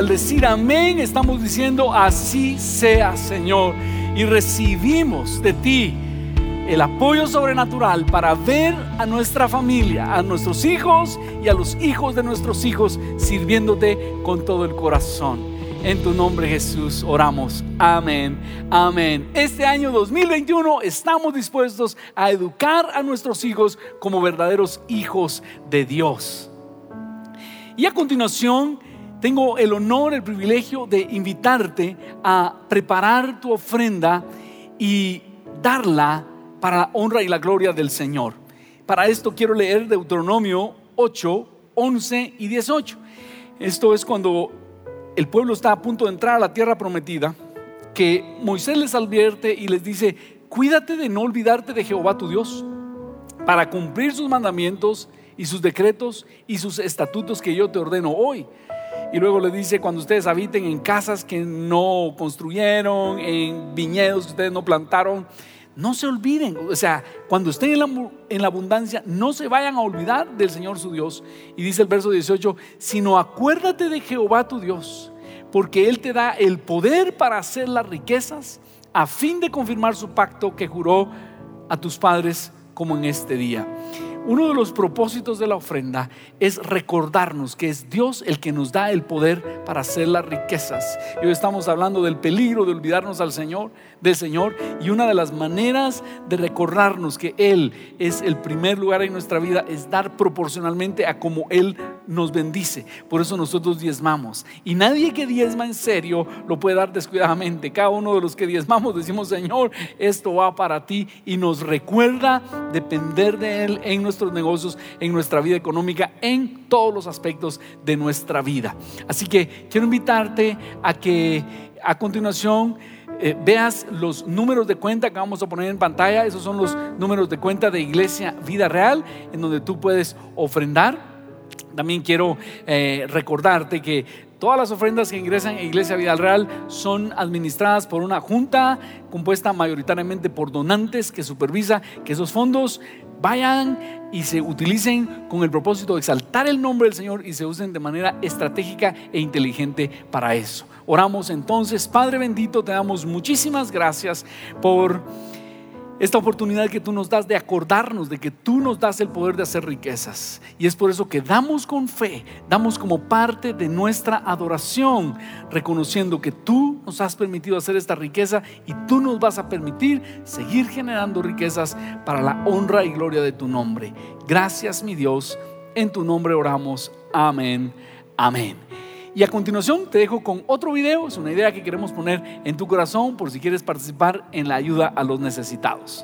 al decir amén, estamos diciendo así sea, Señor. Y recibimos de ti el apoyo sobrenatural para ver a nuestra familia, a nuestros hijos y a los hijos de nuestros hijos sirviéndote con todo el corazón. En tu nombre Jesús oramos. Amén. Amén. Este año 2021 estamos dispuestos a educar a nuestros hijos como verdaderos hijos de Dios. Y a continuación tengo el honor, el privilegio de invitarte a preparar tu ofrenda y darla para la honra y la gloria del Señor. Para esto quiero leer Deuteronomio 8, 11 y 18. Esto es cuando el pueblo está a punto de entrar a la tierra prometida, que Moisés les advierte y les dice, cuídate de no olvidarte de Jehová tu Dios, para cumplir sus mandamientos y sus decretos y sus estatutos que yo te ordeno hoy. Y luego le dice, cuando ustedes habiten en casas que no construyeron, en viñedos que ustedes no plantaron, no se olviden, o sea, cuando estén en la, en la, abundancia, no se vayan a olvidar del Señor su Dios. Y dice el verso 18, sino acuérdate de Jehová tu Dios, porque Él te da el poder para hacer las riquezas a fin de confirmar su pacto que juró a tus padres como en este día. Uno de los propósitos de la ofrenda es recordarnos que es Dios el que nos da el poder para hacer las riquezas. Y hoy estamos hablando del peligro de olvidarnos al Señor, del Señor, y una de las maneras de recordarnos que Él es el primer lugar en nuestra vida es dar proporcionalmente a como Él nos bendice. Por eso nosotros diezmamos. Y nadie que diezma en serio lo puede dar descuidadamente. Cada uno de los que diezmamos decimos, Señor, esto va para ti y nos recuerda depender de Él en nuestros negocios, en nuestra vida económica, en todos los aspectos de nuestra vida. Así que quiero invitarte a que a continuación eh, veas los números de cuenta que vamos a poner en pantalla. Esos son los números de cuenta de Iglesia Vida Real, en donde tú puedes ofrendar. También quiero eh, recordarte que todas las ofrendas que ingresan en Iglesia Vida Real son administradas por una junta compuesta mayoritariamente por donantes que supervisa que esos fondos vayan y se utilicen con el propósito de exaltar el nombre del Señor y se usen de manera estratégica e inteligente para eso. Oramos entonces, Padre bendito, te damos muchísimas gracias por esta oportunidad que tú nos das de acordarnos de que tú nos das el poder de hacer riquezas. Y es por eso que damos con fe, damos como parte de nuestra adoración, reconociendo que tú nos has permitido hacer esta riqueza y tú nos vas a permitir seguir generando riquezas para la honra y gloria de tu nombre. Gracias mi Dios, en tu nombre oramos. Amén. Amén. Y a continuación te dejo con otro video, es una idea que queremos poner en tu corazón por si quieres participar en la ayuda a los necesitados.